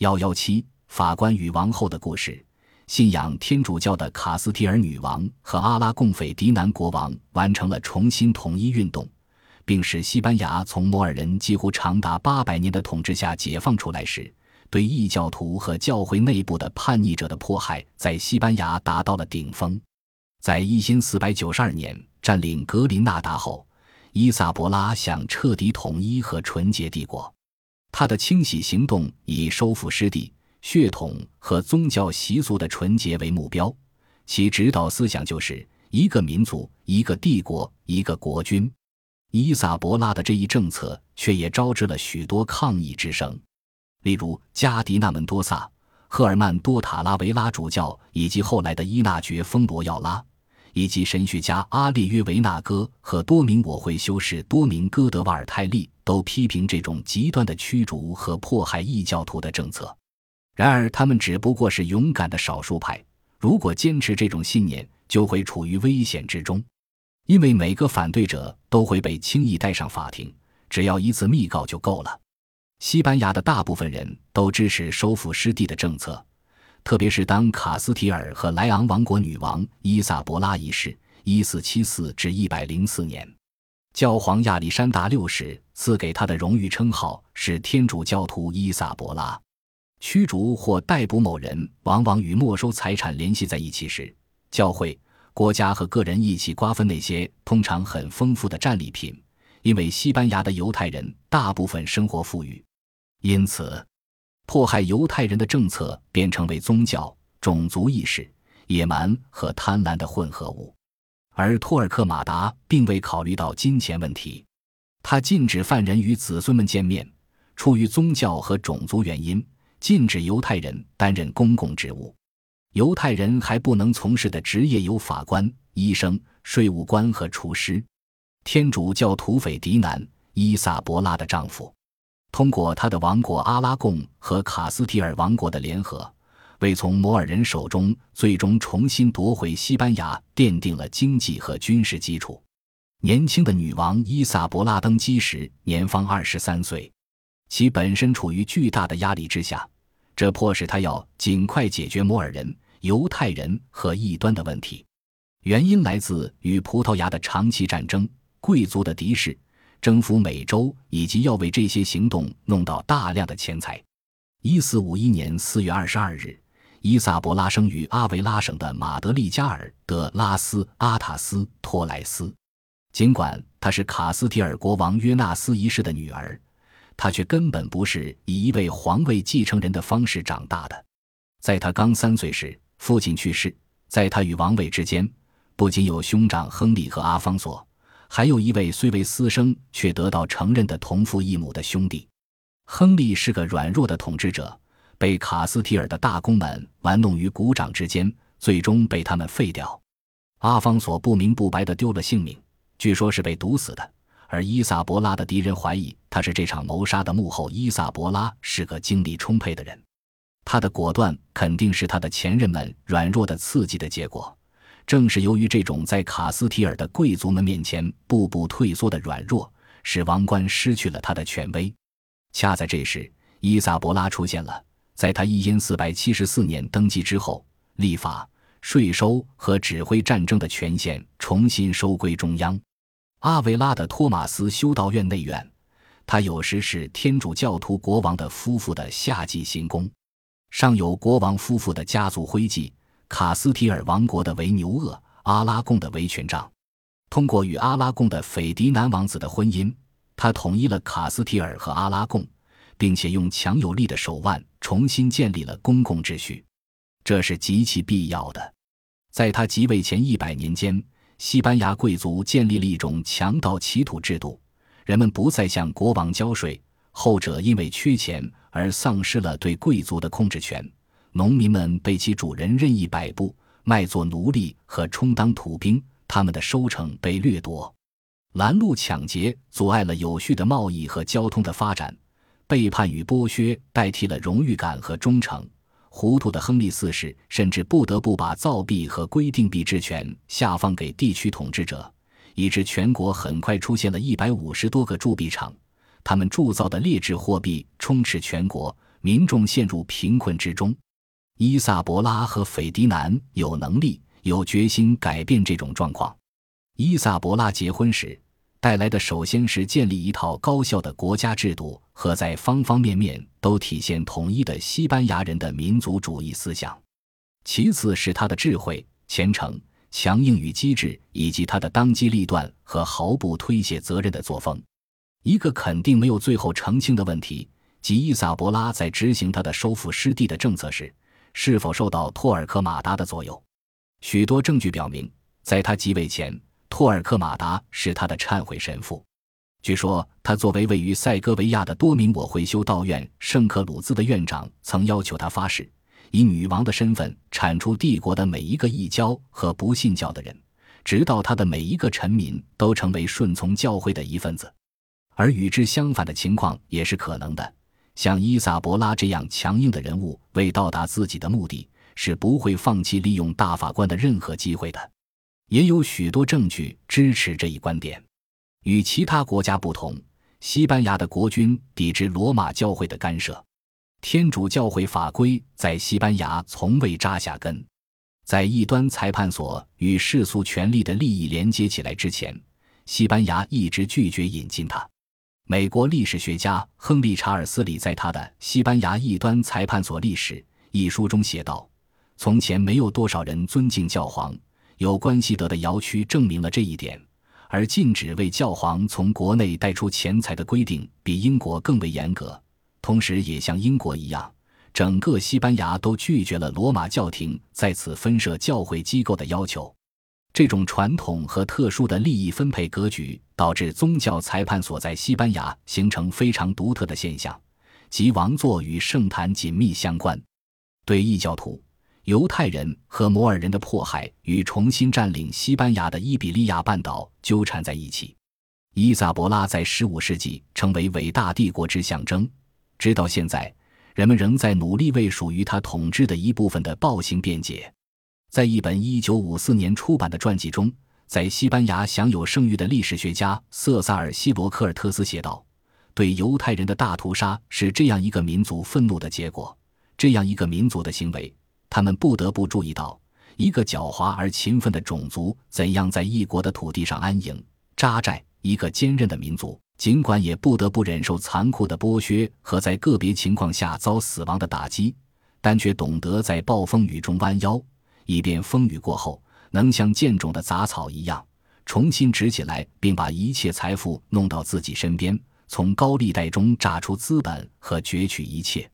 幺幺七法官与王后的故事。信仰天主教的卡斯提尔女王和阿拉贡斐迪南国王完成了重新统一运动，并使西班牙从摩尔人几乎长达八百年的统治下解放出来时，对异教徒和教会内部的叛逆者的迫害在西班牙达到了顶峰。在一千四百九十二年占领格林纳达后，伊萨博拉想彻底统一和纯洁帝国，他的清洗行动以收复失地。血统和宗教习俗的纯洁为目标，其指导思想就是一个民族、一个帝国、一个国君。伊萨博拉的这一政策却也招致了许多抗议之声，例如加迪纳门多萨、赫尔曼多塔拉维拉主教以及后来的伊纳爵丰罗耀拉，以及神学家阿列约维纳哥和多名我会修士多明戈德瓦尔泰利都批评这种极端的驱逐和迫害异教徒的政策。然而，他们只不过是勇敢的少数派。如果坚持这种信念，就会处于危险之中，因为每个反对者都会被轻易带上法庭，只要一次密告就够了。西班牙的大部分人都支持收复失地的政策，特别是当卡斯提尔和莱昂王国女王伊萨博拉一世（一四七四至一百零四年），教皇亚历山大六世赐给他的荣誉称号是天主教徒伊萨博拉。驱逐或逮捕某人，往往与没收财产联系在一起时，教会、国家和个人一起瓜分那些通常很丰富的战利品。因为西班牙的犹太人大部分生活富裕，因此迫害犹太人的政策便成为宗教、种族意识、野蛮和贪婪的混合物。而托尔克马达并未考虑到金钱问题，他禁止犯人与子孙们见面，出于宗教和种族原因。禁止犹太人担任公共职务，犹太人还不能从事的职业有法官、医生、税务官和厨师。天主教土匪迪南伊萨博拉的丈夫，通过他的王国阿拉贡和卡斯提尔王国的联合，为从摩尔人手中最终重新夺回西班牙奠定了经济和军事基础。年轻的女王伊萨博拉登基时年方二十三岁。其本身处于巨大的压力之下，这迫使他要尽快解决摩尔人、犹太人和异端的问题。原因来自与葡萄牙的长期战争、贵族的敌视、征服美洲，以及要为这些行动弄到大量的钱财。一四五一年四月二十二日，伊萨博拉生于阿维拉省的马德利加尔德拉斯阿塔斯托莱斯。尽管她是卡斯提尔国王约纳斯一世的女儿。他却根本不是以一位皇位继承人的方式长大的。在他刚三岁时，父亲去世。在他与王位之间，不仅有兄长亨利和阿方索，还有一位虽为私生却得到承认的同父异母的兄弟。亨利是个软弱的统治者，被卡斯提尔的大公们玩弄于股掌之间，最终被他们废掉。阿方索不明不白地丢了性命，据说是被毒死的。而伊萨博拉的敌人怀疑他是这场谋杀的幕后。伊萨博拉是个精力充沛的人，他的果断肯定是他的前任们软弱的刺激的结果。正是由于这种在卡斯提尔的贵族们面前步步退缩的软弱，使王冠失去了他的权威。恰在这时，伊萨博拉出现了。在他一四百七十四年登基之后，立法、税收和指挥战争的权限重新收归中央。阿维拉的托马斯修道院内院，他有时是天主教徒国王的夫妇的夏季行宫，上有国王夫妇的家族徽记，卡斯提尔王国的维牛厄、阿拉贡的维权杖。通过与阿拉贡的斐迪南王子的婚姻，他统一了卡斯提尔和阿拉贡，并且用强有力的手腕重新建立了公共秩序，这是极其必要的。在他即位前一百年间。西班牙贵族建立了一种强盗乞土制度，人们不再向国王交税，后者因为缺钱而丧失了对贵族的控制权。农民们被其主人任意摆布，卖作奴隶和充当土兵，他们的收成被掠夺。拦路抢劫阻碍了有序的贸易和交通的发展，背叛与剥削代替了荣誉感和忠诚。糊涂的亨利四世甚至不得不把造币和规定币制权下放给地区统治者，以致全国很快出现了一百五十多个铸币厂。他们铸造的劣质货币充斥全国，民众陷入贫困之中。伊萨博拉和斐迪南有能力、有决心改变这种状况。伊萨博拉结婚时带来的，首先是建立一套高效的国家制度和在方方面面都体现统一的西班牙人的民族主义思想；其次是他的智慧、虔诚、强硬与机智，以及他的当机立断和毫不推卸责任的作风。一个肯定没有最后澄清的问题，即伊萨博拉在执行他的收复失地的政策时，是否受到托尔科马达的左右？许多证据表明，在他即位前，托尔克马达是他的忏悔神父。据说，他作为位于塞戈维亚的多明我会修道院圣克鲁兹的院长，曾要求他发誓，以女王的身份铲除帝国的每一个异教和不信教的人，直到他的每一个臣民都成为顺从教会的一份子。而与之相反的情况也是可能的。像伊萨博拉这样强硬的人物，为到达自己的目的，是不会放弃利用大法官的任何机会的。也有许多证据支持这一观点。与其他国家不同，西班牙的国君抵制罗马教会的干涉。天主教会法规在西班牙从未扎下根。在异端裁判所与世俗权力的利益连接起来之前，西班牙一直拒绝引进它。美国历史学家亨利·查尔斯里在他的《西班牙异端裁判所历史》一书中写道：“从前没有多少人尊敬教皇，有关系德的摇区证明了这一点。而禁止为教皇从国内带出钱财的规定比英国更为严格，同时也像英国一样，整个西班牙都拒绝了罗马教廷在此分设教会机构的要求。”这种传统和特殊的利益分配格局，导致宗教裁判所在西班牙形成非常独特的现象，即王座与圣坛紧密相关。对异教徒、犹太人和摩尔人的迫害与重新占领西班牙的伊比利亚半岛纠缠在一起。伊萨博拉在15世纪成为伟大帝国之象征，直到现在，人们仍在努力为属于他统治的一部分的暴行辩解。在一本1954年出版的传记中，在西班牙享有盛誉的历史学家瑟萨尔·希罗科尔特斯写道：“对犹太人的大屠杀是这样一个民族愤怒的结果，这样一个民族的行为，他们不得不注意到一个狡猾而勤奋的种族怎样在异国的土地上安营扎寨；一个坚韧的民族，尽管也不得不忍受残酷的剥削和在个别情况下遭死亡的打击，但却懂得在暴风雨中弯腰。”以便风雨过后能像健种的杂草一样重新直起来，并把一切财富弄到自己身边，从高利贷中榨出资本和攫取一切。